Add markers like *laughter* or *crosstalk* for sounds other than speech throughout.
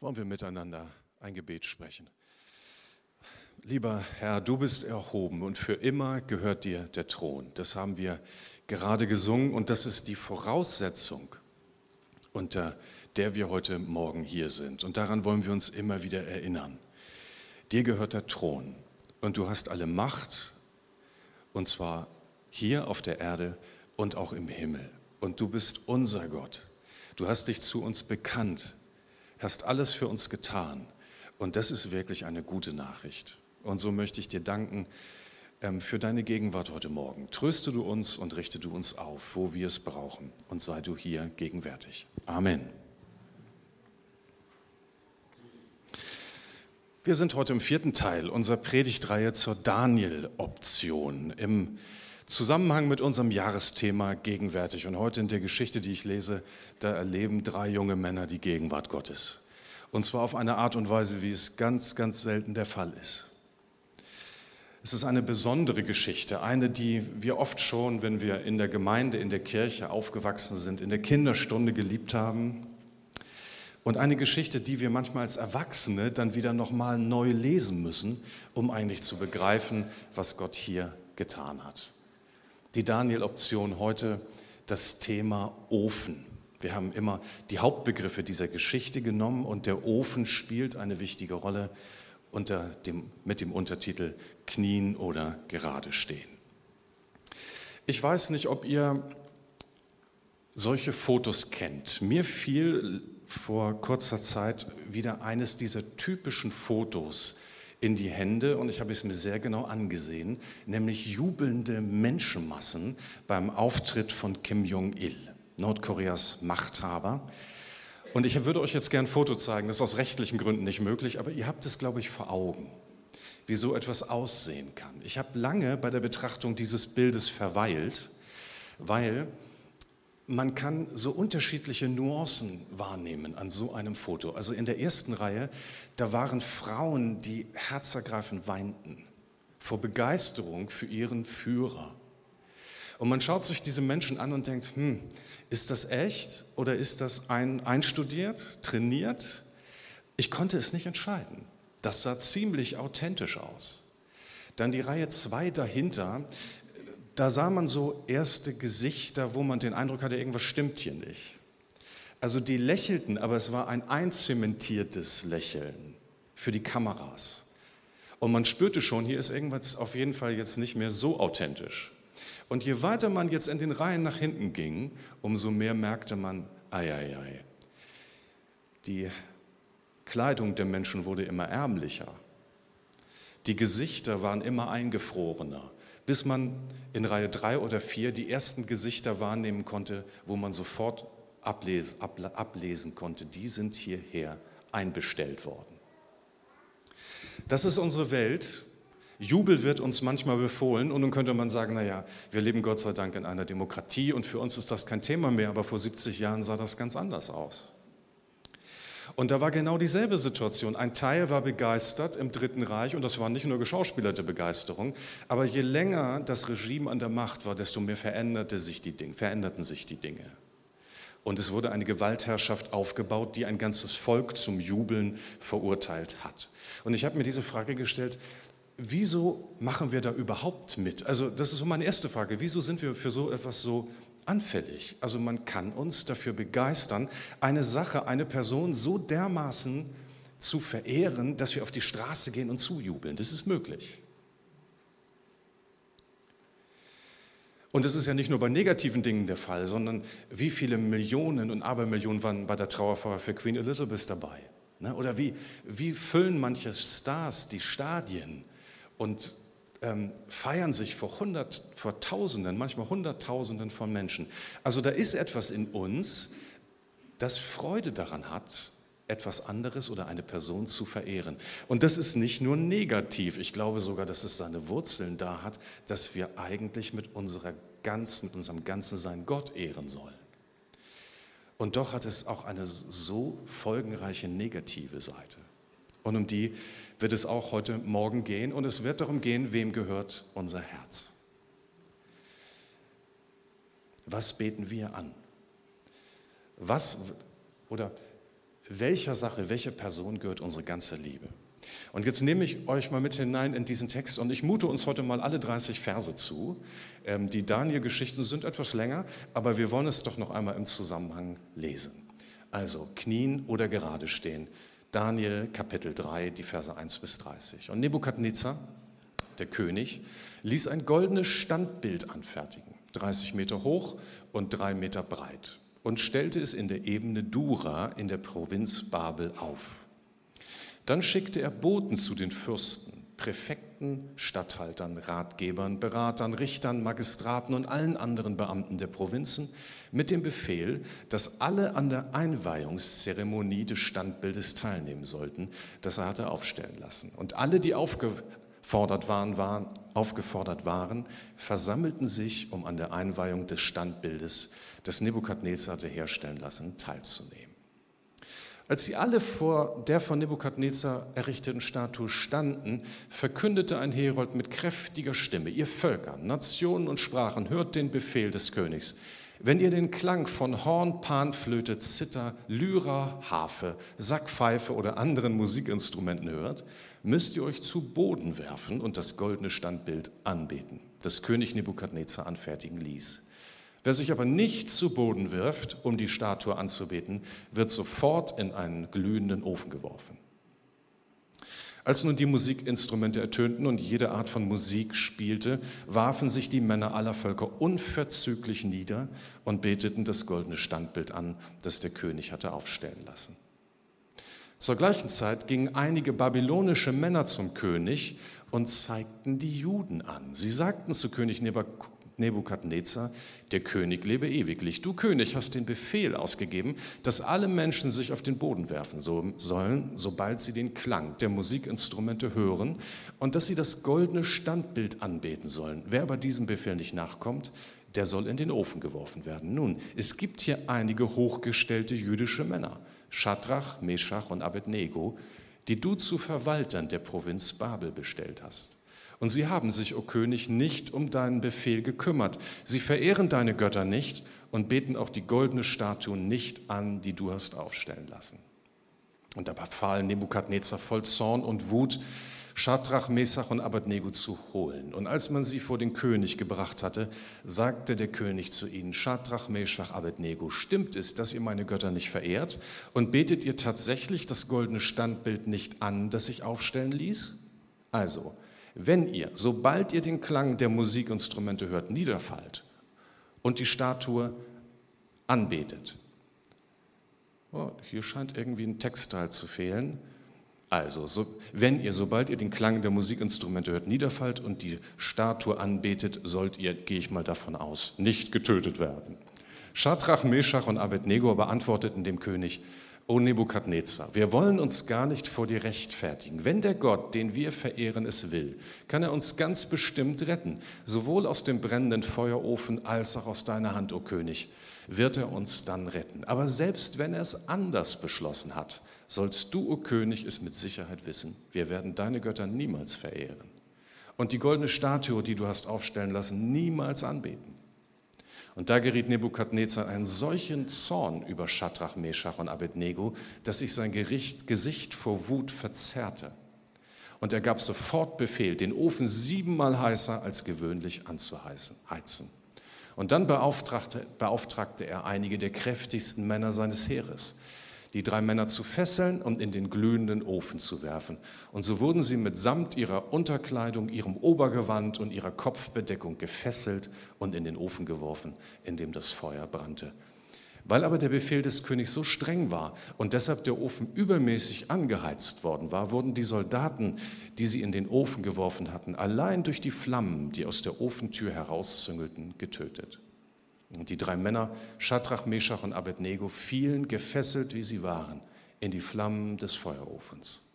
wollen wir miteinander ein Gebet sprechen. Lieber Herr, du bist erhoben und für immer gehört dir der Thron. Das haben wir gerade gesungen und das ist die Voraussetzung, unter der wir heute Morgen hier sind. Und daran wollen wir uns immer wieder erinnern. Dir gehört der Thron und du hast alle Macht und zwar hier auf der Erde und auch im Himmel. Und du bist unser Gott. Du hast dich zu uns bekannt hast alles für uns getan. Und das ist wirklich eine gute Nachricht. Und so möchte ich dir danken ähm, für deine Gegenwart heute Morgen. Tröste du uns und richte du uns auf, wo wir es brauchen. Und sei du hier gegenwärtig. Amen. Wir sind heute im vierten Teil unserer Predigtreihe zur Daniel-Option im Zusammenhang mit unserem Jahresthema gegenwärtig. Und heute in der Geschichte, die ich lese, da erleben drei junge Männer die Gegenwart Gottes. Und zwar auf eine Art und Weise, wie es ganz, ganz selten der Fall ist. Es ist eine besondere Geschichte, eine, die wir oft schon, wenn wir in der Gemeinde, in der Kirche aufgewachsen sind, in der Kinderstunde geliebt haben. Und eine Geschichte, die wir manchmal als Erwachsene dann wieder nochmal neu lesen müssen, um eigentlich zu begreifen, was Gott hier getan hat die Daniel-Option heute das Thema Ofen. Wir haben immer die Hauptbegriffe dieser Geschichte genommen und der Ofen spielt eine wichtige Rolle unter dem, mit dem Untertitel Knien oder gerade stehen. Ich weiß nicht, ob ihr solche Fotos kennt. Mir fiel vor kurzer Zeit wieder eines dieser typischen Fotos in die Hände und ich habe es mir sehr genau angesehen, nämlich jubelnde Menschenmassen beim Auftritt von Kim Jong-il, Nordkoreas Machthaber. Und ich würde euch jetzt gern ein Foto zeigen, das ist aus rechtlichen Gründen nicht möglich, aber ihr habt es, glaube ich, vor Augen, wie so etwas aussehen kann. Ich habe lange bei der Betrachtung dieses Bildes verweilt, weil man kann so unterschiedliche Nuancen wahrnehmen an so einem Foto. Also in der ersten Reihe, da waren Frauen, die herzergreifend weinten vor Begeisterung für ihren Führer. Und man schaut sich diese Menschen an und denkt, hm, ist das echt oder ist das ein, einstudiert, trainiert? Ich konnte es nicht entscheiden. Das sah ziemlich authentisch aus. Dann die Reihe 2 dahinter, da sah man so erste Gesichter, wo man den Eindruck hatte, irgendwas stimmt hier nicht. Also die lächelten, aber es war ein einzementiertes Lächeln für die Kameras. Und man spürte schon, hier ist irgendwas auf jeden Fall jetzt nicht mehr so authentisch. Und je weiter man jetzt in den Reihen nach hinten ging, umso mehr merkte man, ei, ei, ei. Die Kleidung der Menschen wurde immer ärmlicher. Die Gesichter waren immer eingefrorener bis man in Reihe drei oder vier die ersten Gesichter wahrnehmen konnte, wo man sofort ablesen, ablesen konnte, die sind hierher einbestellt worden. Das ist unsere Welt. Jubel wird uns manchmal befohlen und nun könnte man sagen, naja, wir leben Gott sei Dank in einer Demokratie und für uns ist das kein Thema mehr, aber vor 70 Jahren sah das ganz anders aus. Und da war genau dieselbe Situation. Ein Teil war begeistert im Dritten Reich und das war nicht nur geschauspielerte Begeisterung, aber je länger das Regime an der Macht war, desto mehr veränderte sich die Dinge, veränderten sich die Dinge. Und es wurde eine Gewaltherrschaft aufgebaut, die ein ganzes Volk zum Jubeln verurteilt hat. Und ich habe mir diese Frage gestellt, wieso machen wir da überhaupt mit? Also das ist so meine erste Frage. Wieso sind wir für so etwas so anfällig. Also man kann uns dafür begeistern, eine Sache, eine Person so dermaßen zu verehren, dass wir auf die Straße gehen und zujubeln. Das ist möglich. Und das ist ja nicht nur bei negativen Dingen der Fall, sondern wie viele Millionen und Abermillionen waren bei der Trauerfeier für Queen Elizabeth dabei? Ne? Oder wie, wie füllen manche Stars die Stadien und ähm, feiern sich vor, hundert, vor Tausenden, manchmal Hunderttausenden von Menschen. Also da ist etwas in uns, das Freude daran hat, etwas anderes oder eine Person zu verehren. Und das ist nicht nur negativ. Ich glaube sogar, dass es seine Wurzeln da hat, dass wir eigentlich mit, unserer ganzen, mit unserem ganzen Sein Gott ehren sollen. Und doch hat es auch eine so folgenreiche negative Seite. Und um die wird es auch heute Morgen gehen. Und es wird darum gehen, wem gehört unser Herz. Was beten wir an? Was oder welcher Sache, welcher Person gehört unsere ganze Liebe? Und jetzt nehme ich euch mal mit hinein in diesen Text und ich mute uns heute mal alle 30 Verse zu. Ähm, die Daniel-Geschichten sind etwas länger, aber wir wollen es doch noch einmal im Zusammenhang lesen. Also knien oder gerade stehen. Daniel Kapitel 3, die Verse 1 bis 30. Und Nebukadnezar, der König, ließ ein goldenes Standbild anfertigen, 30 Meter hoch und drei Meter breit, und stellte es in der Ebene Dura in der Provinz Babel auf. Dann schickte er Boten zu den Fürsten, Präfekten, Statthaltern, Ratgebern, Beratern, Richtern, Magistraten und allen anderen Beamten der Provinzen mit dem Befehl, dass alle an der Einweihungszeremonie des Standbildes teilnehmen sollten, das er hatte aufstellen lassen. Und alle, die aufgefordert waren, waren, aufgefordert waren, versammelten sich, um an der Einweihung des Standbildes, das Nebukadnezar hatte herstellen lassen, teilzunehmen. Als sie alle vor der von Nebukadnezar errichteten Statue standen, verkündete ein Herold mit kräftiger Stimme, ihr Völker, Nationen und Sprachen, hört den Befehl des Königs. Wenn ihr den Klang von Horn, Panflöte, Zither, Lyra, Harfe, Sackpfeife oder anderen Musikinstrumenten hört, müsst ihr euch zu Boden werfen und das goldene Standbild anbeten, das König Nebukadnezar anfertigen ließ. Wer sich aber nicht zu Boden wirft, um die Statue anzubeten, wird sofort in einen glühenden Ofen geworfen. Als nun die Musikinstrumente ertönten und jede Art von Musik spielte, warfen sich die Männer aller Völker unverzüglich nieder und beteten das goldene Standbild an, das der König hatte aufstellen lassen. Zur gleichen Zeit gingen einige babylonische Männer zum König und zeigten die Juden an. Sie sagten zu König Nebukadnezar, der König lebe ewiglich. Du König hast den Befehl ausgegeben, dass alle Menschen sich auf den Boden werfen sollen, sobald sie den Klang der Musikinstrumente hören und dass sie das goldene Standbild anbeten sollen. Wer aber diesem Befehl nicht nachkommt, der soll in den Ofen geworfen werden. Nun, es gibt hier einige hochgestellte jüdische Männer, Schadrach, Meschach und Abednego, die du zu Verwaltern der Provinz Babel bestellt hast. Und sie haben sich, o König, nicht um deinen Befehl gekümmert. Sie verehren deine Götter nicht und beten auch die goldene Statue nicht an, die du hast aufstellen lassen. Und da befahl Nebukadnezar voll Zorn und Wut, Schadrach, Mesach und Abednego zu holen. Und als man sie vor den König gebracht hatte, sagte der König zu ihnen, Schadrach, Mesach, Abednego, stimmt es, dass ihr meine Götter nicht verehrt? Und betet ihr tatsächlich das goldene Standbild nicht an, das ich aufstellen ließ? Also, wenn ihr, sobald ihr den Klang der Musikinstrumente hört, niederfallt und die Statue anbetet. Oh, hier scheint irgendwie ein Textteil zu fehlen. Also, so, wenn ihr, sobald ihr den Klang der Musikinstrumente hört, niederfallt und die Statue anbetet, sollt ihr, gehe ich mal davon aus, nicht getötet werden. Schadrach, Meshach und Abednego beantworteten dem König, O Nebukadnezar, wir wollen uns gar nicht vor dir rechtfertigen. Wenn der Gott, den wir verehren, es will, kann er uns ganz bestimmt retten, sowohl aus dem brennenden Feuerofen als auch aus deiner Hand, o König, wird er uns dann retten. Aber selbst wenn er es anders beschlossen hat, sollst du, o König, es mit Sicherheit wissen, wir werden deine Götter niemals verehren und die goldene Statue, die du hast aufstellen lassen, niemals anbeten. Und da geriet Nebukadnezar einen solchen Zorn über Schadrach, Meschach und Abednego, dass sich sein Gericht, Gesicht vor Wut verzerrte. Und er gab sofort Befehl, den Ofen siebenmal heißer als gewöhnlich anzuheizen. Und dann beauftragte, beauftragte er einige der kräftigsten Männer seines Heeres, die drei Männer zu fesseln und in den glühenden Ofen zu werfen. Und so wurden sie mitsamt ihrer Unterkleidung, ihrem Obergewand und ihrer Kopfbedeckung gefesselt und in den Ofen geworfen, in dem das Feuer brannte. Weil aber der Befehl des Königs so streng war und deshalb der Ofen übermäßig angeheizt worden war, wurden die Soldaten, die sie in den Ofen geworfen hatten, allein durch die Flammen, die aus der Ofentür herauszüngelten, getötet. Und die drei Männer, Schadrach, Meschach und Abednego, fielen, gefesselt wie sie waren, in die Flammen des Feuerofens.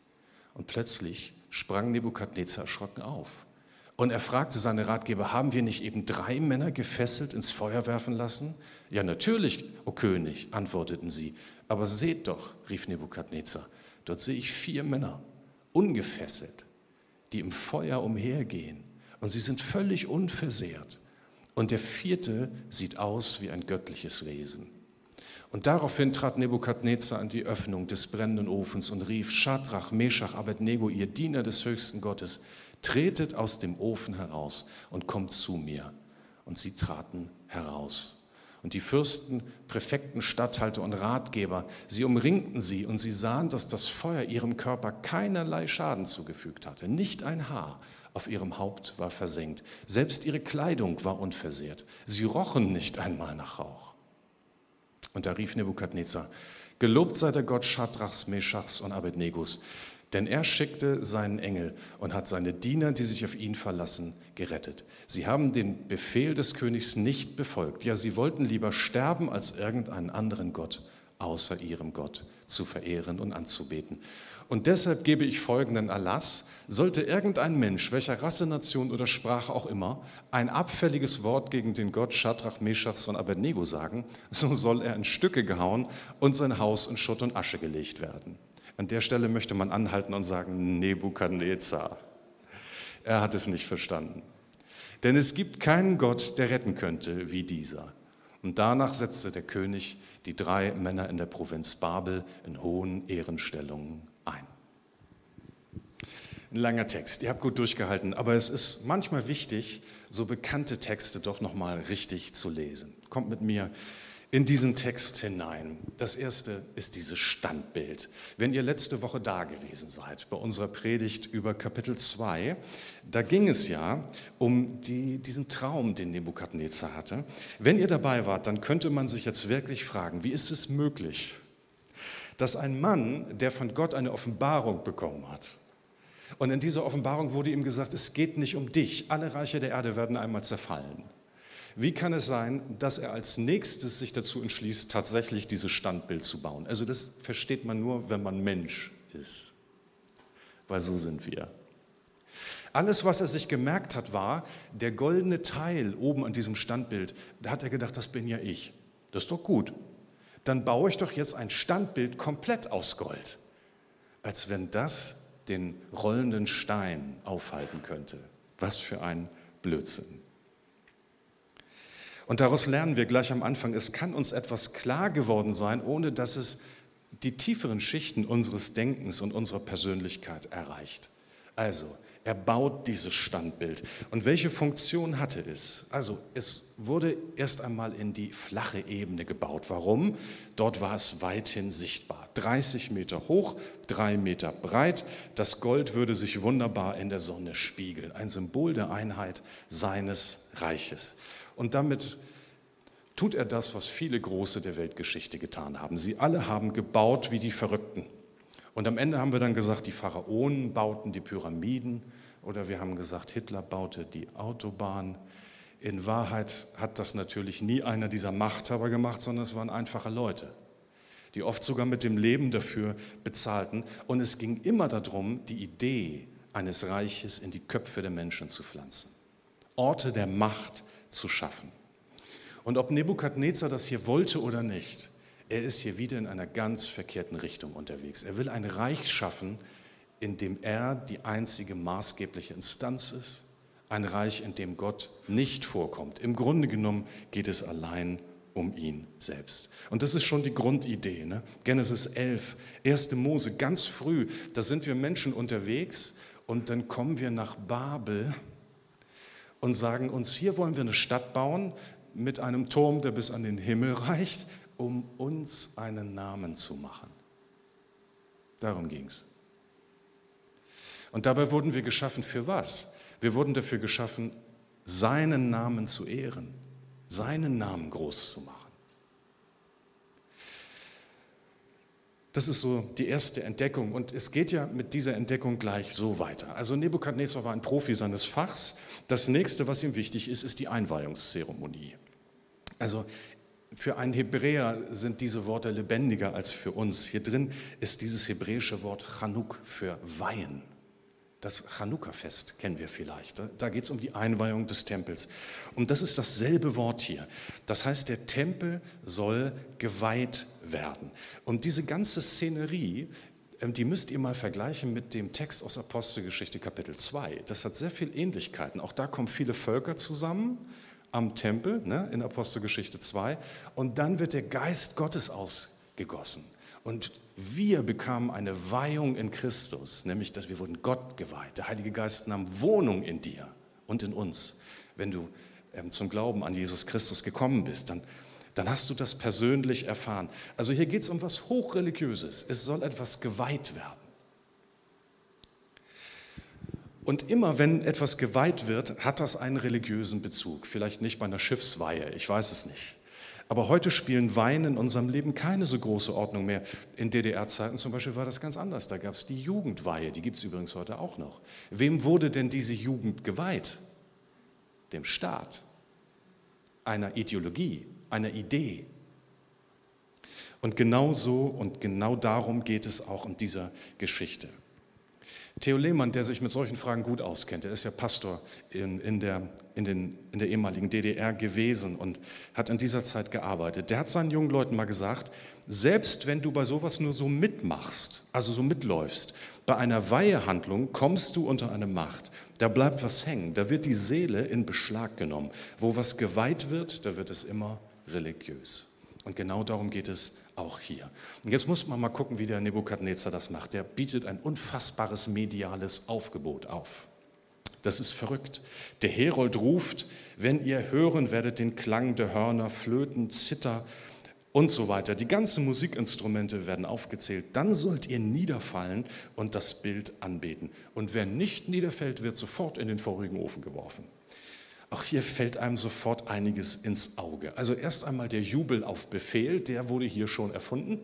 Und plötzlich sprang Nebukadnezar erschrocken auf. Und er fragte seine Ratgeber, haben wir nicht eben drei Männer gefesselt ins Feuer werfen lassen? Ja, natürlich, o König, antworteten sie. Aber seht doch, rief Nebukadnezar, dort sehe ich vier Männer, ungefesselt, die im Feuer umhergehen. Und sie sind völlig unversehrt. Und der vierte sieht aus wie ein göttliches Wesen. Und daraufhin trat Nebukadnezar an die Öffnung des brennenden Ofens und rief, Schadrach, Meshach, Abednego, ihr Diener des höchsten Gottes, tretet aus dem Ofen heraus und kommt zu mir. Und sie traten heraus. Und die Fürsten, Präfekten, Statthalter und Ratgeber, sie umringten sie und sie sahen, dass das Feuer ihrem Körper keinerlei Schaden zugefügt hatte. Nicht ein Haar auf ihrem Haupt war versenkt. Selbst ihre Kleidung war unversehrt. Sie rochen nicht einmal nach Rauch. Und da rief Nebukadnezar, Gelobt sei der Gott Schadrachs, Meschachs und Abednegus, denn er schickte seinen Engel und hat seine Diener, die sich auf ihn verlassen, gerettet. Sie haben den Befehl des Königs nicht befolgt. Ja, sie wollten lieber sterben, als irgendeinen anderen Gott außer ihrem Gott zu verehren und anzubeten. Und deshalb gebe ich folgenden Erlass. Sollte irgendein Mensch, welcher Rasse, Nation oder Sprache auch immer, ein abfälliges Wort gegen den Gott Schadrach, Meschachs und Abednego sagen, so soll er in Stücke gehauen und sein Haus in Schutt und Asche gelegt werden. An der Stelle möchte man anhalten und sagen, Nebukadnezar. Er hat es nicht verstanden. Denn es gibt keinen Gott, der retten könnte wie dieser. Und danach setzte der König die drei Männer in der Provinz Babel in hohen Ehrenstellungen ein. Langer Text, ihr habt gut durchgehalten, aber es ist manchmal wichtig, so bekannte Texte doch nochmal richtig zu lesen. Kommt mit mir in diesen Text hinein. Das erste ist dieses Standbild. Wenn ihr letzte Woche da gewesen seid, bei unserer Predigt über Kapitel 2, da ging es ja um die, diesen Traum, den Nebukadnezar hatte. Wenn ihr dabei wart, dann könnte man sich jetzt wirklich fragen, wie ist es möglich, dass ein Mann, der von Gott eine Offenbarung bekommen hat, und in dieser Offenbarung wurde ihm gesagt, es geht nicht um dich, alle Reiche der Erde werden einmal zerfallen. Wie kann es sein, dass er als nächstes sich dazu entschließt, tatsächlich dieses Standbild zu bauen? Also das versteht man nur, wenn man Mensch ist, weil so sind wir. Alles, was er sich gemerkt hat, war, der goldene Teil oben an diesem Standbild, da hat er gedacht, das bin ja ich. Das ist doch gut. Dann baue ich doch jetzt ein Standbild komplett aus Gold. Als wenn das den rollenden Stein aufhalten könnte. Was für ein Blödsinn. Und daraus lernen wir gleich am Anfang, es kann uns etwas klar geworden sein, ohne dass es die tieferen Schichten unseres Denkens und unserer Persönlichkeit erreicht. Also, er baut dieses Standbild. Und welche Funktion hatte es? Also, es wurde erst einmal in die flache Ebene gebaut. Warum? Dort war es weithin sichtbar. 30 Meter hoch, drei Meter breit. Das Gold würde sich wunderbar in der Sonne spiegeln. Ein Symbol der Einheit seines Reiches. Und damit tut er das, was viele Große der Weltgeschichte getan haben. Sie alle haben gebaut wie die Verrückten. Und am Ende haben wir dann gesagt, die Pharaonen bauten die Pyramiden oder wir haben gesagt, Hitler baute die Autobahn. In Wahrheit hat das natürlich nie einer dieser Machthaber gemacht, sondern es waren einfache Leute, die oft sogar mit dem Leben dafür bezahlten. Und es ging immer darum, die Idee eines Reiches in die Köpfe der Menschen zu pflanzen, Orte der Macht zu schaffen. Und ob Nebukadnezar das hier wollte oder nicht, er ist hier wieder in einer ganz verkehrten Richtung unterwegs. Er will ein Reich schaffen, in dem er die einzige maßgebliche Instanz ist. Ein Reich, in dem Gott nicht vorkommt. Im Grunde genommen geht es allein um ihn selbst. Und das ist schon die Grundidee. Ne? Genesis 11, 1. Mose, ganz früh, da sind wir Menschen unterwegs und dann kommen wir nach Babel und sagen uns, hier wollen wir eine Stadt bauen mit einem Turm, der bis an den Himmel *laughs* reicht, um uns einen Namen zu machen. Darum ging es. Und dabei wurden wir geschaffen für was? Wir wurden dafür geschaffen, seinen Namen zu ehren, seinen Namen groß zu machen. Das ist so die erste Entdeckung. Und es geht ja mit dieser Entdeckung gleich so weiter. Also Nebukadnezar war ein Profi seines Fachs. Das nächste, was ihm wichtig ist, ist die Einweihungszeremonie. Also für einen Hebräer sind diese Worte lebendiger als für uns. Hier drin ist dieses hebräische Wort Chanuk für Weihen. Das Chanukka-Fest kennen wir vielleicht. Da geht es um die Einweihung des Tempels. Und das ist dasselbe Wort hier. Das heißt, der Tempel soll geweiht werden. Und diese ganze Szenerie, ähm, die müsst ihr mal vergleichen mit dem Text aus Apostelgeschichte Kapitel 2. Das hat sehr viele Ähnlichkeiten. Auch da kommen viele Völker zusammen am Tempel ne, in Apostelgeschichte 2 und dann wird der Geist Gottes ausgegossen. Und wir bekamen eine Weihung in Christus, nämlich dass wir wurden Gott geweiht. Der Heilige Geist nahm Wohnung in dir und in uns. Wenn du ähm, zum Glauben an Jesus Christus gekommen bist, dann, dann hast du das persönlich erfahren. Also hier geht es um was Hochreligiöses. Es soll etwas geweiht werden. Und immer wenn etwas geweiht wird, hat das einen religiösen Bezug. Vielleicht nicht bei einer Schiffsweihe, ich weiß es nicht. Aber heute spielen Wein in unserem Leben keine so große Ordnung mehr. In DDR-Zeiten zum Beispiel war das ganz anders. Da gab es die Jugendweihe, die gibt es übrigens heute auch noch. Wem wurde denn diese Jugend geweiht? Dem Staat, einer Ideologie, einer Idee. Und genau so und genau darum geht es auch in dieser Geschichte. Theo Lehmann, der sich mit solchen Fragen gut auskennt, der ist ja Pastor in, in, der, in, den, in der ehemaligen DDR gewesen und hat in dieser Zeit gearbeitet. Der hat seinen jungen Leuten mal gesagt, selbst wenn du bei sowas nur so mitmachst, also so mitläufst, bei einer Weihehandlung kommst du unter eine Macht. Da bleibt was hängen, da wird die Seele in Beschlag genommen. Wo was geweiht wird, da wird es immer religiös. Und genau darum geht es auch hier. Und jetzt muss man mal gucken, wie der Nebukadnezar das macht. Der bietet ein unfassbares mediales Aufgebot auf. Das ist verrückt. Der Herold ruft, wenn ihr hören werdet den Klang der Hörner, Flöten, Zither und so weiter. Die ganzen Musikinstrumente werden aufgezählt. Dann sollt ihr niederfallen und das Bild anbeten. Und wer nicht niederfällt, wird sofort in den vorigen Ofen geworfen. Auch hier fällt einem sofort einiges ins Auge. Also erst einmal der Jubel auf Befehl, der wurde hier schon erfunden.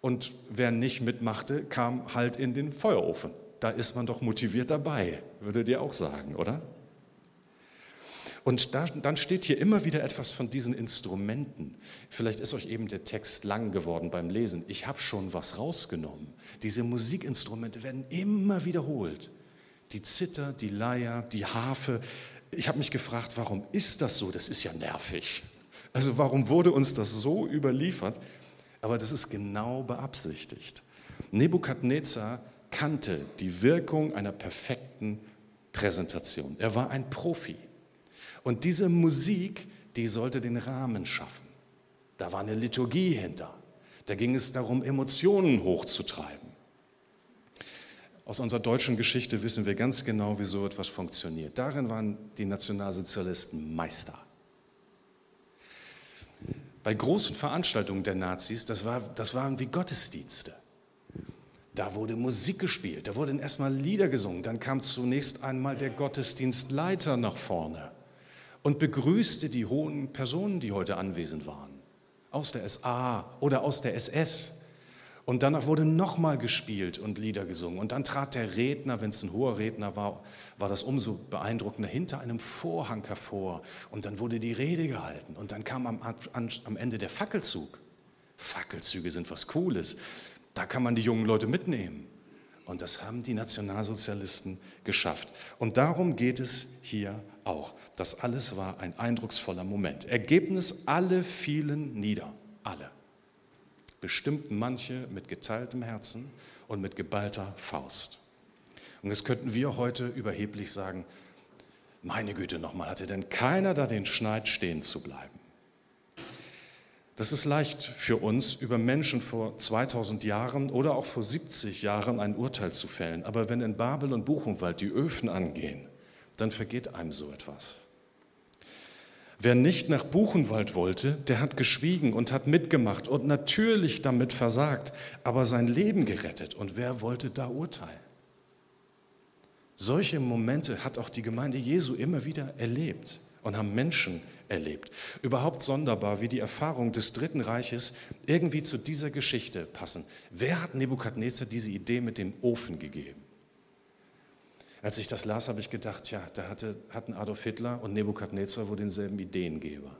Und wer nicht mitmachte, kam halt in den Feuerofen. Da ist man doch motiviert dabei, würdet ihr auch sagen, oder? Und da, dann steht hier immer wieder etwas von diesen Instrumenten. Vielleicht ist euch eben der Text lang geworden beim Lesen. Ich habe schon was rausgenommen. Diese Musikinstrumente werden immer wiederholt. Die Zither, die Leier, die Harfe, ich habe mich gefragt, warum ist das so? Das ist ja nervig. Also warum wurde uns das so überliefert? Aber das ist genau beabsichtigt. Nebukadnezar kannte die Wirkung einer perfekten Präsentation. Er war ein Profi. Und diese Musik, die sollte den Rahmen schaffen. Da war eine Liturgie hinter. Da ging es darum, Emotionen hochzutreiben. Aus unserer deutschen Geschichte wissen wir ganz genau, wie so etwas funktioniert. Darin waren die Nationalsozialisten Meister. Bei großen Veranstaltungen der Nazis, das, war, das waren wie Gottesdienste. Da wurde Musik gespielt, da wurden erstmal Lieder gesungen, dann kam zunächst einmal der Gottesdienstleiter nach vorne und begrüßte die hohen Personen, die heute anwesend waren, aus der SA oder aus der SS. Und danach wurde nochmal gespielt und Lieder gesungen. Und dann trat der Redner, wenn es ein hoher Redner war, war das umso beeindruckender, hinter einem Vorhang hervor. Und dann wurde die Rede gehalten. Und dann kam am, am Ende der Fackelzug. Fackelzüge sind was Cooles. Da kann man die jungen Leute mitnehmen. Und das haben die Nationalsozialisten geschafft. Und darum geht es hier auch. Das alles war ein eindrucksvoller Moment. Ergebnis, alle fielen nieder. Alle bestimmten manche mit geteiltem Herzen und mit geballter Faust. Und jetzt könnten wir heute überheblich sagen, meine Güte nochmal, hatte denn keiner da den Schneid stehen zu bleiben? Das ist leicht für uns, über Menschen vor 2000 Jahren oder auch vor 70 Jahren ein Urteil zu fällen. Aber wenn in Babel und Buchenwald die Öfen angehen, dann vergeht einem so etwas. Wer nicht nach Buchenwald wollte, der hat geschwiegen und hat mitgemacht und natürlich damit versagt, aber sein Leben gerettet. Und wer wollte da urteilen? Solche Momente hat auch die Gemeinde Jesu immer wieder erlebt und haben Menschen erlebt. Überhaupt sonderbar, wie die Erfahrung des Dritten Reiches irgendwie zu dieser Geschichte passen. Wer hat Nebukadnezar diese Idee mit dem Ofen gegeben? Als ich das las, habe ich gedacht, ja, da hatte, hatten Adolf Hitler und Nebukadnezar wohl denselben Ideengeber.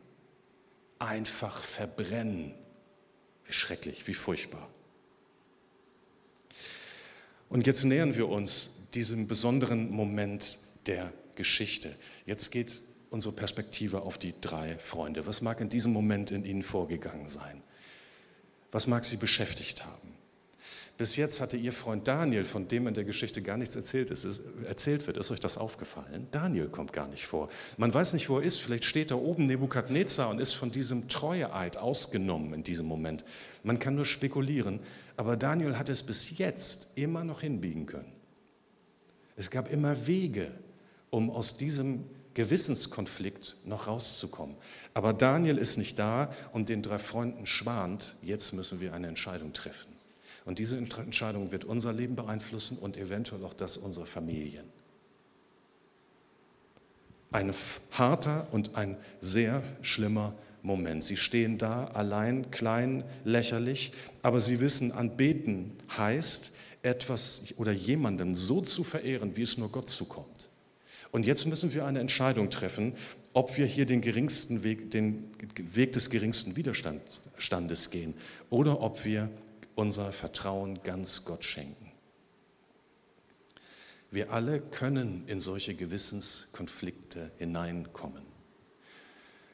Einfach verbrennen. Wie schrecklich, wie furchtbar. Und jetzt nähern wir uns diesem besonderen Moment der Geschichte. Jetzt geht unsere Perspektive auf die drei Freunde. Was mag in diesem Moment in ihnen vorgegangen sein? Was mag sie beschäftigt haben? Bis jetzt hatte ihr Freund Daniel, von dem in der Geschichte gar nichts erzählt, ist, ist, erzählt wird. Ist euch das aufgefallen? Daniel kommt gar nicht vor. Man weiß nicht, wo er ist. Vielleicht steht da oben Nebukadnezar und ist von diesem Treueeid ausgenommen in diesem Moment. Man kann nur spekulieren. Aber Daniel hat es bis jetzt immer noch hinbiegen können. Es gab immer Wege, um aus diesem Gewissenskonflikt noch rauszukommen. Aber Daniel ist nicht da und den drei Freunden schwant, jetzt müssen wir eine Entscheidung treffen. Und diese Entscheidung wird unser Leben beeinflussen und eventuell auch das unserer Familien. Ein harter und ein sehr schlimmer Moment. Sie stehen da allein, klein, lächerlich, aber sie wissen, anbeten heißt, etwas oder jemanden so zu verehren, wie es nur Gott zukommt. Und jetzt müssen wir eine Entscheidung treffen, ob wir hier den, geringsten Weg, den Weg des geringsten Widerstandes gehen oder ob wir unser Vertrauen ganz Gott schenken. Wir alle können in solche Gewissenskonflikte hineinkommen.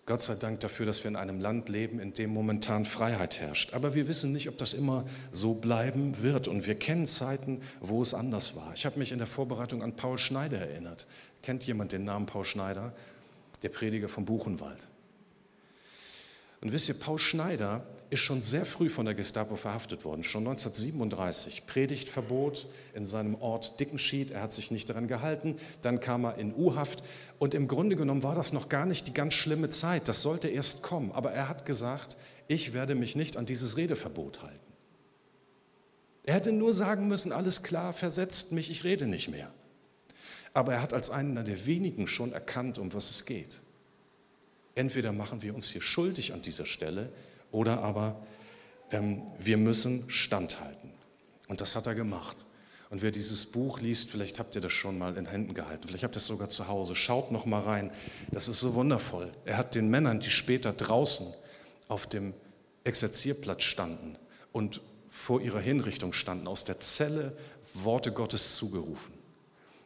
Gott sei Dank dafür, dass wir in einem Land leben, in dem momentan Freiheit herrscht. Aber wir wissen nicht, ob das immer so bleiben wird. Und wir kennen Zeiten, wo es anders war. Ich habe mich in der Vorbereitung an Paul Schneider erinnert. Kennt jemand den Namen Paul Schneider? Der Prediger vom Buchenwald. Und wisst ihr, Paul Schneider ist schon sehr früh von der Gestapo verhaftet worden, schon 1937. Predigtverbot in seinem Ort Dickenschied, er hat sich nicht daran gehalten, dann kam er in U-Haft und im Grunde genommen war das noch gar nicht die ganz schlimme Zeit, das sollte erst kommen, aber er hat gesagt, ich werde mich nicht an dieses Redeverbot halten. Er hätte nur sagen müssen, alles klar, versetzt mich, ich rede nicht mehr. Aber er hat als einer der wenigen schon erkannt, um was es geht. Entweder machen wir uns hier schuldig an dieser Stelle oder aber ähm, wir müssen standhalten. Und das hat er gemacht. Und wer dieses Buch liest, vielleicht habt ihr das schon mal in Händen gehalten, vielleicht habt ihr es sogar zu Hause, schaut noch mal rein. Das ist so wundervoll. Er hat den Männern, die später draußen auf dem Exerzierplatz standen und vor ihrer Hinrichtung standen, aus der Zelle Worte Gottes zugerufen.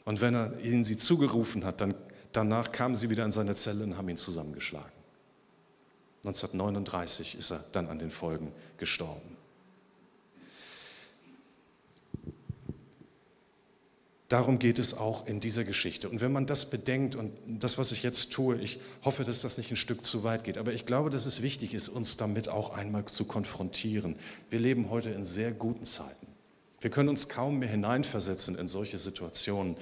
Und wenn er ihnen sie zugerufen hat, dann danach kamen sie wieder in seine Zelle und haben ihn zusammengeschlagen. 1939 ist er dann an den Folgen gestorben. Darum geht es auch in dieser Geschichte. Und wenn man das bedenkt und das, was ich jetzt tue, ich hoffe, dass das nicht ein Stück zu weit geht, aber ich glaube, dass es wichtig ist, uns damit auch einmal zu konfrontieren. Wir leben heute in sehr guten Zeiten. Wir können uns kaum mehr hineinversetzen in solche Situationen.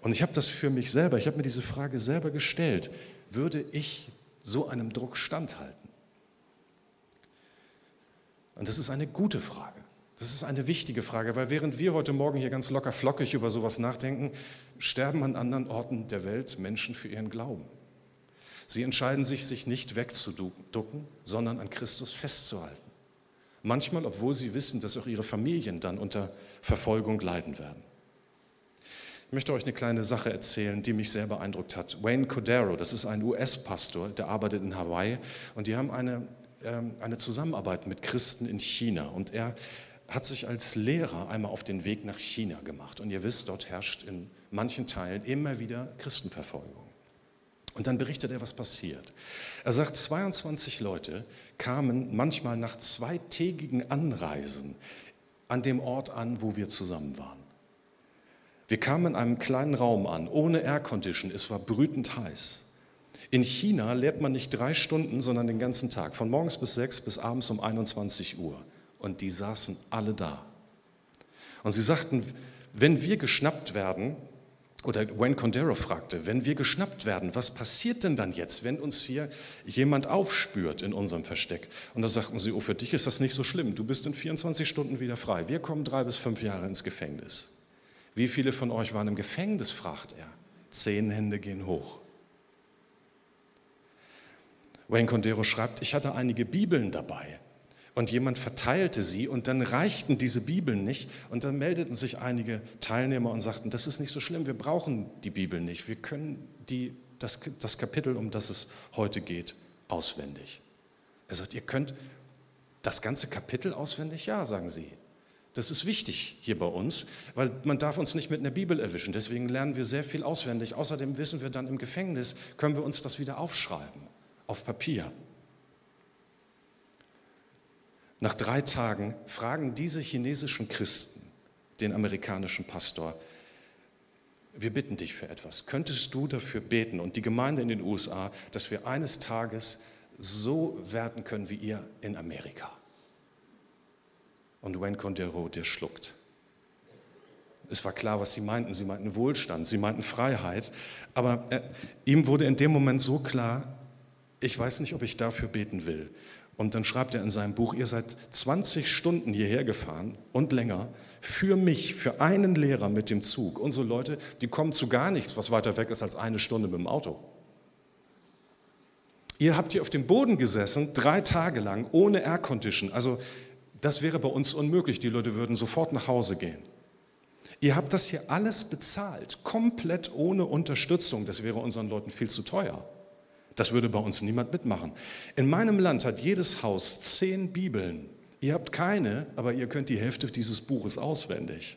Und ich habe das für mich selber, ich habe mir diese Frage selber gestellt, würde ich so einem Druck standhalten? Und das ist eine gute Frage. Das ist eine wichtige Frage, weil während wir heute Morgen hier ganz locker flockig über sowas nachdenken, sterben an anderen Orten der Welt Menschen für ihren Glauben. Sie entscheiden sich, sich nicht wegzuducken, sondern an Christus festzuhalten. Manchmal, obwohl sie wissen, dass auch ihre Familien dann unter Verfolgung leiden werden. Ich möchte euch eine kleine Sache erzählen, die mich sehr beeindruckt hat. Wayne Cordero, das ist ein US-Pastor, der arbeitet in Hawaii und die haben eine eine Zusammenarbeit mit Christen in China und er hat sich als Lehrer einmal auf den Weg nach China gemacht. Und ihr wisst, dort herrscht in manchen Teilen immer wieder Christenverfolgung. Und dann berichtet er, was passiert. Er sagt, 22 Leute kamen manchmal nach zweitägigen Anreisen an dem Ort an, wo wir zusammen waren. Wir kamen in einem kleinen Raum an, ohne Aircondition, es war brütend heiß. In China lehrt man nicht drei Stunden, sondern den ganzen Tag, von morgens bis sechs bis abends um 21 Uhr. Und die saßen alle da. Und sie sagten, wenn wir geschnappt werden, oder Wayne Condero fragte, wenn wir geschnappt werden, was passiert denn dann jetzt, wenn uns hier jemand aufspürt in unserem Versteck? Und da sagten sie, oh, für dich ist das nicht so schlimm, du bist in 24 Stunden wieder frei. Wir kommen drei bis fünf Jahre ins Gefängnis. Wie viele von euch waren im Gefängnis, fragt er. Zehn Hände gehen hoch. Wayne Condero schreibt, ich hatte einige Bibeln dabei und jemand verteilte sie und dann reichten diese Bibeln nicht und dann meldeten sich einige Teilnehmer und sagten, das ist nicht so schlimm, wir brauchen die Bibel nicht, wir können die, das, das Kapitel, um das es heute geht, auswendig. Er sagt, ihr könnt das ganze Kapitel auswendig? Ja, sagen sie. Das ist wichtig hier bei uns, weil man darf uns nicht mit einer Bibel erwischen. Deswegen lernen wir sehr viel auswendig. Außerdem wissen wir dann im Gefängnis, können wir uns das wieder aufschreiben auf Papier. Nach drei Tagen fragen diese chinesischen Christen den amerikanischen Pastor, wir bitten dich für etwas. Könntest du dafür beten und die Gemeinde in den USA, dass wir eines Tages so werden können wie ihr in Amerika? Und Wayne Condero, der schluckt. Es war klar, was sie meinten. Sie meinten Wohlstand, sie meinten Freiheit. Aber äh, ihm wurde in dem Moment so klar, ich weiß nicht, ob ich dafür beten will. Und dann schreibt er in seinem Buch, ihr seid 20 Stunden hierher gefahren und länger für mich, für einen Lehrer mit dem Zug. Unsere Leute, die kommen zu gar nichts, was weiter weg ist als eine Stunde mit dem Auto. Ihr habt hier auf dem Boden gesessen, drei Tage lang, ohne Air Condition. Also das wäre bei uns unmöglich. Die Leute würden sofort nach Hause gehen. Ihr habt das hier alles bezahlt, komplett ohne Unterstützung. Das wäre unseren Leuten viel zu teuer. Das würde bei uns niemand mitmachen. In meinem Land hat jedes Haus zehn Bibeln. Ihr habt keine, aber ihr könnt die Hälfte dieses Buches auswendig.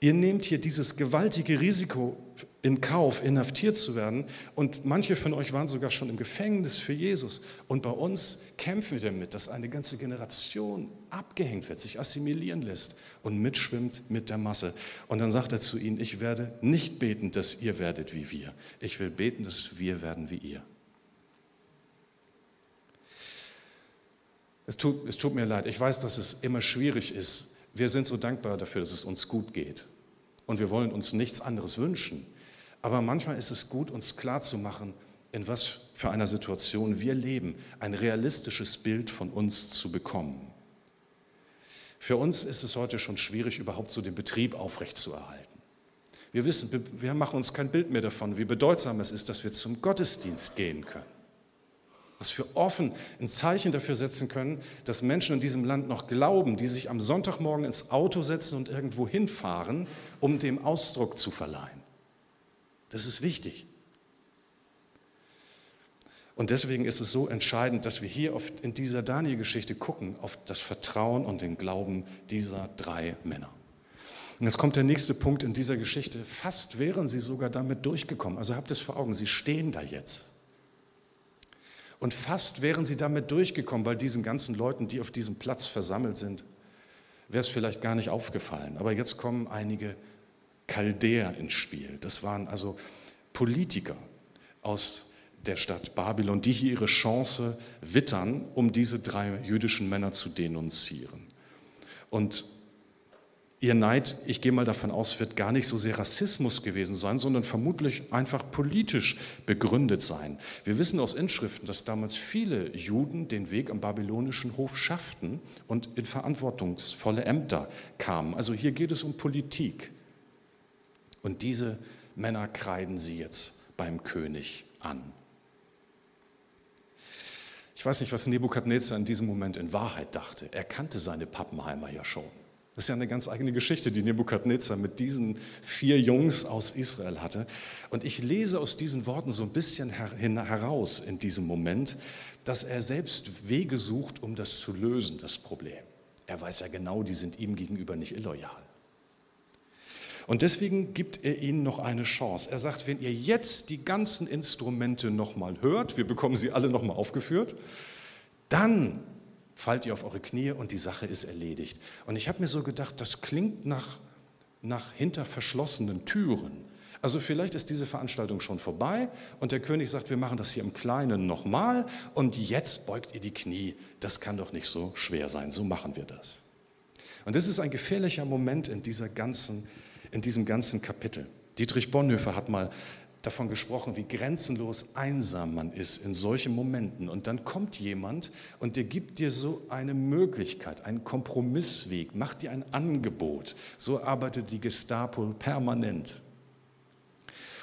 Ihr nehmt hier dieses gewaltige Risiko in Kauf, inhaftiert zu werden. Und manche von euch waren sogar schon im Gefängnis für Jesus. Und bei uns kämpfen wir damit, dass eine ganze Generation abgehängt wird, sich assimilieren lässt und mitschwimmt mit der Masse. Und dann sagt er zu ihnen, ich werde nicht beten, dass ihr werdet wie wir. Ich will beten, dass wir werden wie ihr. Es tut, es tut mir leid, ich weiß, dass es immer schwierig ist. Wir sind so dankbar dafür, dass es uns gut geht. Und wir wollen uns nichts anderes wünschen. Aber manchmal ist es gut, uns klarzumachen, in was für einer Situation wir leben, ein realistisches Bild von uns zu bekommen. Für uns ist es heute schon schwierig, überhaupt so den Betrieb aufrechtzuerhalten. Wir wissen, wir machen uns kein Bild mehr davon, wie bedeutsam es ist, dass wir zum Gottesdienst gehen können was wir offen ein Zeichen dafür setzen können, dass Menschen in diesem Land noch glauben, die sich am Sonntagmorgen ins Auto setzen und irgendwo hinfahren, um dem Ausdruck zu verleihen. Das ist wichtig. Und deswegen ist es so entscheidend, dass wir hier in dieser Daniel-Geschichte gucken auf das Vertrauen und den Glauben dieser drei Männer. Und jetzt kommt der nächste Punkt in dieser Geschichte. Fast wären sie sogar damit durchgekommen. Also habt es vor Augen, sie stehen da jetzt. Und fast wären sie damit durchgekommen, weil diesen ganzen Leuten, die auf diesem Platz versammelt sind, wäre es vielleicht gar nicht aufgefallen. Aber jetzt kommen einige Chaldäer ins Spiel. Das waren also Politiker aus der Stadt Babylon, die hier ihre Chance wittern, um diese drei jüdischen Männer zu denunzieren. Und Ihr Neid, ich gehe mal davon aus, wird gar nicht so sehr Rassismus gewesen sein, sondern vermutlich einfach politisch begründet sein. Wir wissen aus Inschriften, dass damals viele Juden den Weg am babylonischen Hof schafften und in verantwortungsvolle Ämter kamen. Also hier geht es um Politik. Und diese Männer kreiden sie jetzt beim König an. Ich weiß nicht, was Nebukadnezar in diesem Moment in Wahrheit dachte. Er kannte seine Pappenheimer ja schon. Das ist ja eine ganz eigene Geschichte, die Nebukadnezar mit diesen vier Jungs aus Israel hatte. Und ich lese aus diesen Worten so ein bisschen heraus in diesem Moment, dass er selbst Wege sucht, um das zu lösen, das Problem. Er weiß ja genau, die sind ihm gegenüber nicht illoyal. Und deswegen gibt er ihnen noch eine Chance. Er sagt, wenn ihr jetzt die ganzen Instrumente nochmal hört, wir bekommen sie alle nochmal aufgeführt, dann fallt ihr auf eure Knie und die Sache ist erledigt. Und ich habe mir so gedacht, das klingt nach, nach hinter verschlossenen Türen. Also vielleicht ist diese Veranstaltung schon vorbei und der König sagt, wir machen das hier im Kleinen nochmal und jetzt beugt ihr die Knie. Das kann doch nicht so schwer sein, so machen wir das. Und das ist ein gefährlicher Moment in, dieser ganzen, in diesem ganzen Kapitel. Dietrich Bonhoeffer hat mal davon gesprochen, wie grenzenlos einsam man ist in solchen Momenten. Und dann kommt jemand und der gibt dir so eine Möglichkeit, einen Kompromissweg, macht dir ein Angebot. So arbeitet die Gestapo permanent.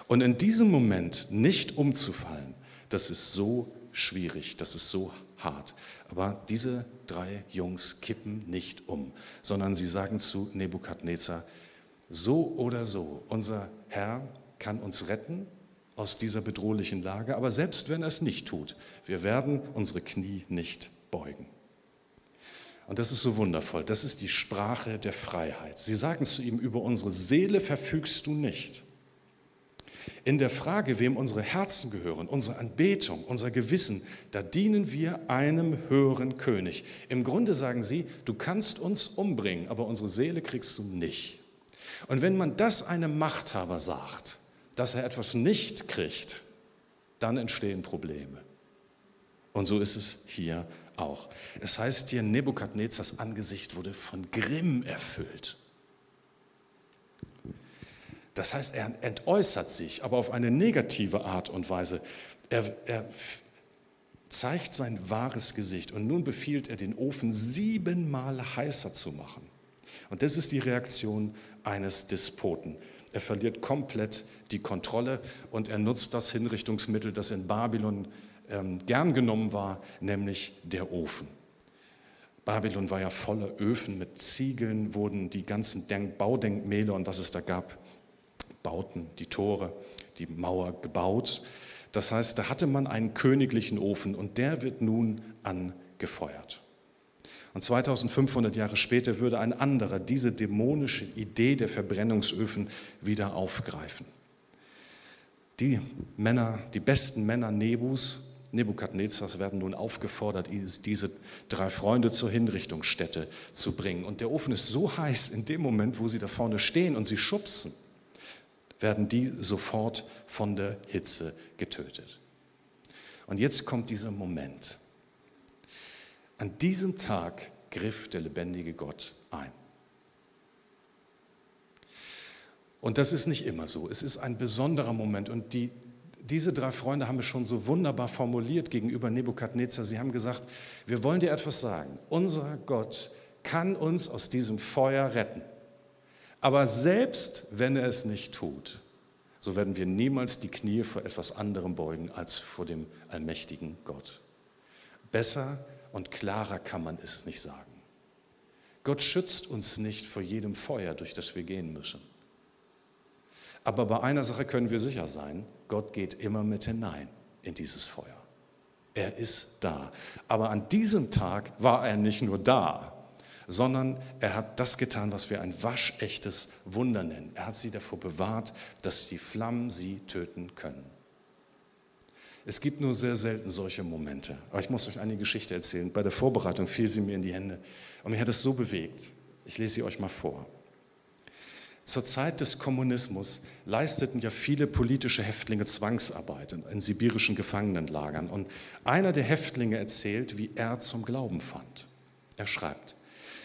Und in diesem Moment nicht umzufallen, das ist so schwierig, das ist so hart. Aber diese drei Jungs kippen nicht um, sondern sie sagen zu Nebukadnezar, so oder so, unser Herr kann uns retten aus dieser bedrohlichen Lage, aber selbst wenn er es nicht tut, wir werden unsere Knie nicht beugen. Und das ist so wundervoll. Das ist die Sprache der Freiheit. Sie sagen zu ihm, über unsere Seele verfügst du nicht. in der Frage, wem unsere Herzen gehören, unsere Anbetung, unser Gewissen, da dienen wir einem höheren König. Im Grunde sagen sie, du kannst uns umbringen, aber unsere Seele kriegst du nicht. Und wenn man das einem Machthaber sagt, dass er etwas nicht kriegt, dann entstehen Probleme. Und so ist es hier auch. Es heißt hier, Nebukadnezars Angesicht wurde von Grimm erfüllt. Das heißt, er entäußert sich, aber auf eine negative Art und Weise. Er, er zeigt sein wahres Gesicht und nun befiehlt er, den Ofen siebenmal heißer zu machen. Und das ist die Reaktion eines Despoten. Er verliert komplett die Kontrolle und er nutzt das Hinrichtungsmittel, das in Babylon ähm, gern genommen war, nämlich der Ofen. Babylon war ja voller Öfen, mit Ziegeln wurden die ganzen Denk Baudenkmäler und was es da gab bauten die Tore, die Mauer gebaut. Das heißt, da hatte man einen königlichen Ofen und der wird nun angefeuert. Und 2500 Jahre später würde ein anderer diese dämonische Idee der Verbrennungsöfen wieder aufgreifen. Die Männer, die besten Männer Nebus, Nebukadnezars werden nun aufgefordert, diese drei Freunde zur Hinrichtungsstätte zu bringen. Und der Ofen ist so heiß in dem Moment, wo sie da vorne stehen und sie schubsen werden die sofort von der Hitze getötet. Und jetzt kommt dieser Moment. An diesem Tag griff der lebendige Gott ein. Und das ist nicht immer so. Es ist ein besonderer Moment. Und die, diese drei Freunde haben es schon so wunderbar formuliert gegenüber Nebukadnezar. Sie haben gesagt, wir wollen dir etwas sagen. Unser Gott kann uns aus diesem Feuer retten. Aber selbst wenn er es nicht tut, so werden wir niemals die Knie vor etwas anderem beugen als vor dem allmächtigen Gott. Besser und klarer kann man es nicht sagen. Gott schützt uns nicht vor jedem Feuer, durch das wir gehen müssen. Aber bei einer Sache können wir sicher sein, Gott geht immer mit hinein in dieses Feuer. Er ist da. Aber an diesem Tag war er nicht nur da, sondern er hat das getan, was wir ein waschechtes Wunder nennen. Er hat sie davor bewahrt, dass die Flammen sie töten können. Es gibt nur sehr selten solche Momente. Aber ich muss euch eine Geschichte erzählen. Bei der Vorbereitung fiel sie mir in die Hände und mich hat es so bewegt. Ich lese sie euch mal vor. Zur Zeit des Kommunismus leisteten ja viele politische Häftlinge Zwangsarbeit in, sibirischen Gefangenenlagern. Und einer der Häftlinge erzählt, wie er zum Glauben fand. Er schreibt,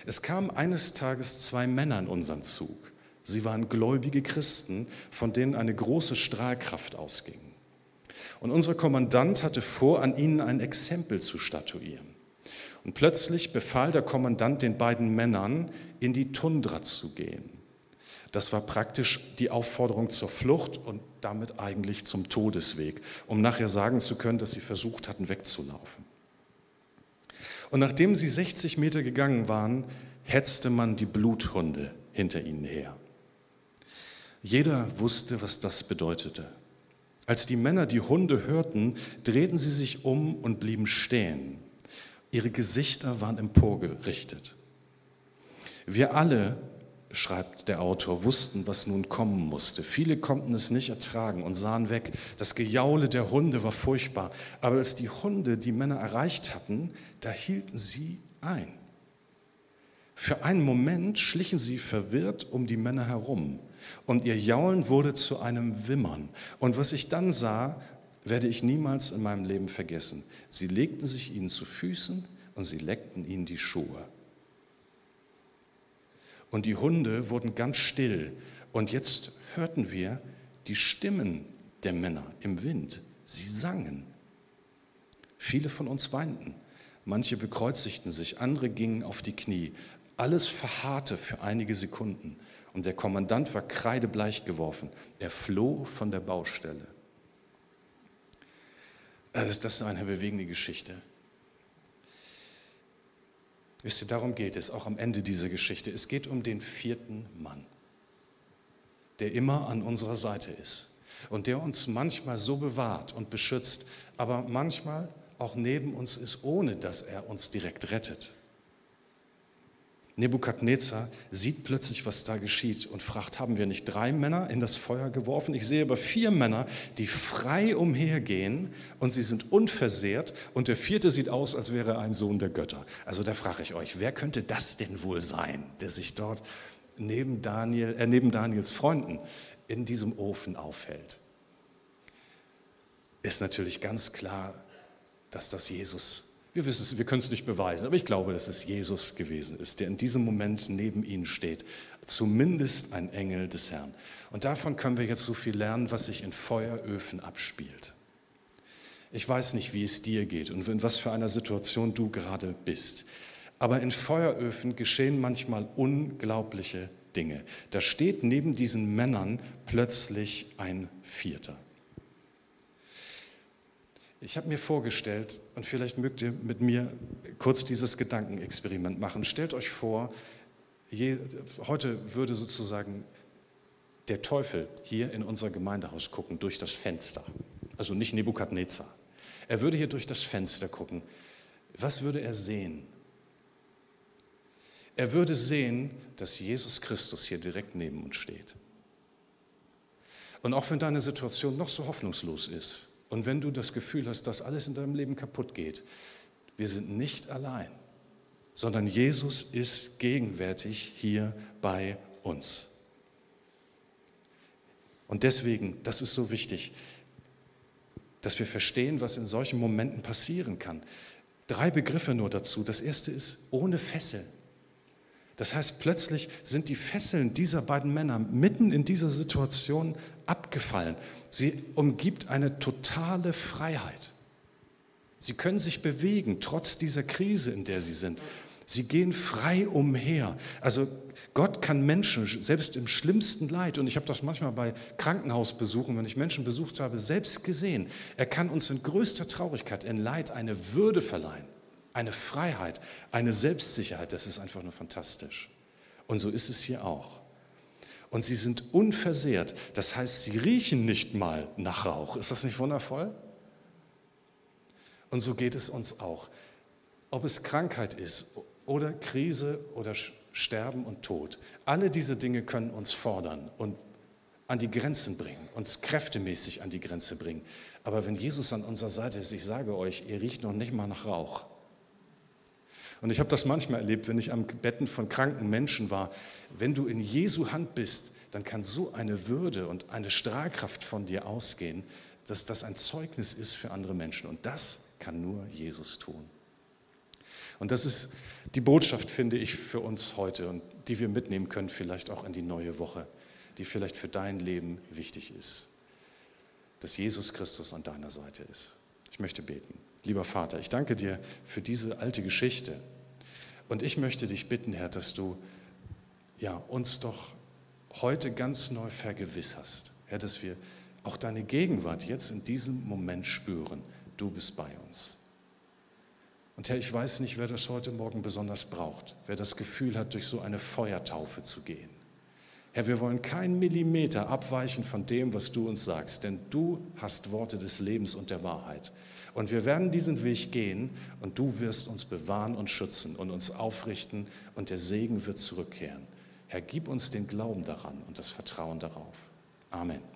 es kamen eines Tages zwei Männer in unseren Zug. Sie waren gläubige Christen, von denen eine große Strahlkraft ausging. Und unser Kommandant hatte vor, an ihnen ein Exempel zu statuieren. Und plötzlich befahl der Kommandant den beiden Männern, in die Tundra zu gehen. Das war praktisch die Aufforderung zur Flucht und damit eigentlich zum Todesweg, um nachher sagen zu können, dass sie versucht hatten, wegzulaufen. Und nachdem sie 60 Meter gegangen waren, hetzte man die Bluthunde hinter ihnen her. Jeder wusste, was das bedeutete. Als die Männer die Hunde hörten, drehten sie sich um und blieben stehen. Ihre Gesichter waren emporgerichtet. Wir alle schreibt der Autor, wussten, was nun kommen musste. Viele konnten es nicht ertragen und sahen weg. Das Gejaule der Hunde war furchtbar. Aber als die Hunde die Männer erreicht hatten, da hielten sie ein. Für einen Moment schlichen sie verwirrt um die Männer herum und ihr Jaulen wurde zu einem Wimmern. Und was ich dann sah, werde ich niemals in meinem Leben vergessen. Sie legten sich ihnen zu Füßen und sie leckten ihnen die Schuhe. Und die Hunde wurden ganz still. Und jetzt hörten wir die Stimmen der Männer im Wind. Sie sangen. Viele von uns weinten. Manche bekreuzigten sich, andere gingen auf die Knie. Alles verharrte für einige Sekunden. Und der Kommandant war kreidebleich geworfen. Er floh von der Baustelle. Ist das eine bewegende Geschichte? Wisst ihr, darum geht es auch am Ende dieser Geschichte. Es geht um den vierten Mann, der immer an unserer Seite ist und der uns manchmal so bewahrt und beschützt, aber manchmal auch neben uns ist, ohne dass er uns direkt rettet. Nebukadnezar sieht plötzlich, was da geschieht und fragt, haben wir nicht drei Männer in das Feuer geworfen? Ich sehe aber vier Männer, die frei umhergehen und sie sind unversehrt und der vierte sieht aus, als wäre er ein Sohn der Götter. Also da frage ich euch, wer könnte das denn wohl sein, der sich dort neben, Daniel, äh, neben Daniels Freunden in diesem Ofen aufhält? Ist natürlich ganz klar, dass das Jesus wir wissen es, wir können es nicht beweisen, aber ich glaube, dass es Jesus gewesen ist, der in diesem Moment neben ihnen steht. Zumindest ein Engel des Herrn. Und davon können wir jetzt so viel lernen, was sich in Feueröfen abspielt. Ich weiß nicht, wie es dir geht und in was für einer Situation du gerade bist. Aber in Feueröfen geschehen manchmal unglaubliche Dinge. Da steht neben diesen Männern plötzlich ein Vierter. Ich habe mir vorgestellt, und vielleicht mögt ihr mit mir kurz dieses Gedankenexperiment machen. Stellt euch vor, je, heute würde sozusagen der Teufel hier in unser Gemeindehaus gucken, durch das Fenster. Also nicht Nebukadnezar. Er würde hier durch das Fenster gucken. Was würde er sehen? Er würde sehen, dass Jesus Christus hier direkt neben uns steht. Und auch wenn deine Situation noch so hoffnungslos ist, und wenn du das Gefühl hast, dass alles in deinem Leben kaputt geht, wir sind nicht allein, sondern Jesus ist gegenwärtig hier bei uns. Und deswegen, das ist so wichtig, dass wir verstehen, was in solchen Momenten passieren kann. Drei Begriffe nur dazu. Das erste ist ohne Fesseln. Das heißt, plötzlich sind die Fesseln dieser beiden Männer mitten in dieser Situation abgefallen. Sie umgibt eine totale Freiheit. Sie können sich bewegen, trotz dieser Krise, in der sie sind. Sie gehen frei umher. Also Gott kann Menschen, selbst im schlimmsten Leid, und ich habe das manchmal bei Krankenhausbesuchen, wenn ich Menschen besucht habe, selbst gesehen, er kann uns in größter Traurigkeit, in Leid eine Würde verleihen, eine Freiheit, eine Selbstsicherheit. Das ist einfach nur fantastisch. Und so ist es hier auch und sie sind unversehrt. Das heißt, sie riechen nicht mal nach Rauch. Ist das nicht wundervoll? Und so geht es uns auch. Ob es Krankheit ist oder Krise oder Sterben und Tod. Alle diese Dinge können uns fordern und an die Grenzen bringen, uns kräftemäßig an die Grenze bringen. Aber wenn Jesus an unserer Seite ist, ich sage euch, ihr riecht noch nicht mal nach Rauch. Und ich habe das manchmal erlebt, wenn ich am Betten von kranken Menschen war. Wenn du in Jesu Hand bist, dann kann so eine Würde und eine Strahlkraft von dir ausgehen, dass das ein Zeugnis ist für andere Menschen. Und das kann nur Jesus tun. Und das ist die Botschaft, finde ich, für uns heute und die wir mitnehmen können, vielleicht auch in die neue Woche, die vielleicht für dein Leben wichtig ist. Dass Jesus Christus an deiner Seite ist. Ich möchte beten. Lieber Vater, ich danke dir für diese alte Geschichte, und ich möchte dich bitten, Herr, dass du ja, uns doch heute ganz neu vergewisserst, Herr, dass wir auch deine Gegenwart jetzt in diesem Moment spüren. Du bist bei uns. Und Herr, ich weiß nicht, wer das heute Morgen besonders braucht, wer das Gefühl hat, durch so eine Feuertaufe zu gehen. Herr, wir wollen keinen Millimeter abweichen von dem, was du uns sagst, denn du hast Worte des Lebens und der Wahrheit. Und wir werden diesen Weg gehen und du wirst uns bewahren und schützen und uns aufrichten und der Segen wird zurückkehren. Herr, gib uns den Glauben daran und das Vertrauen darauf. Amen.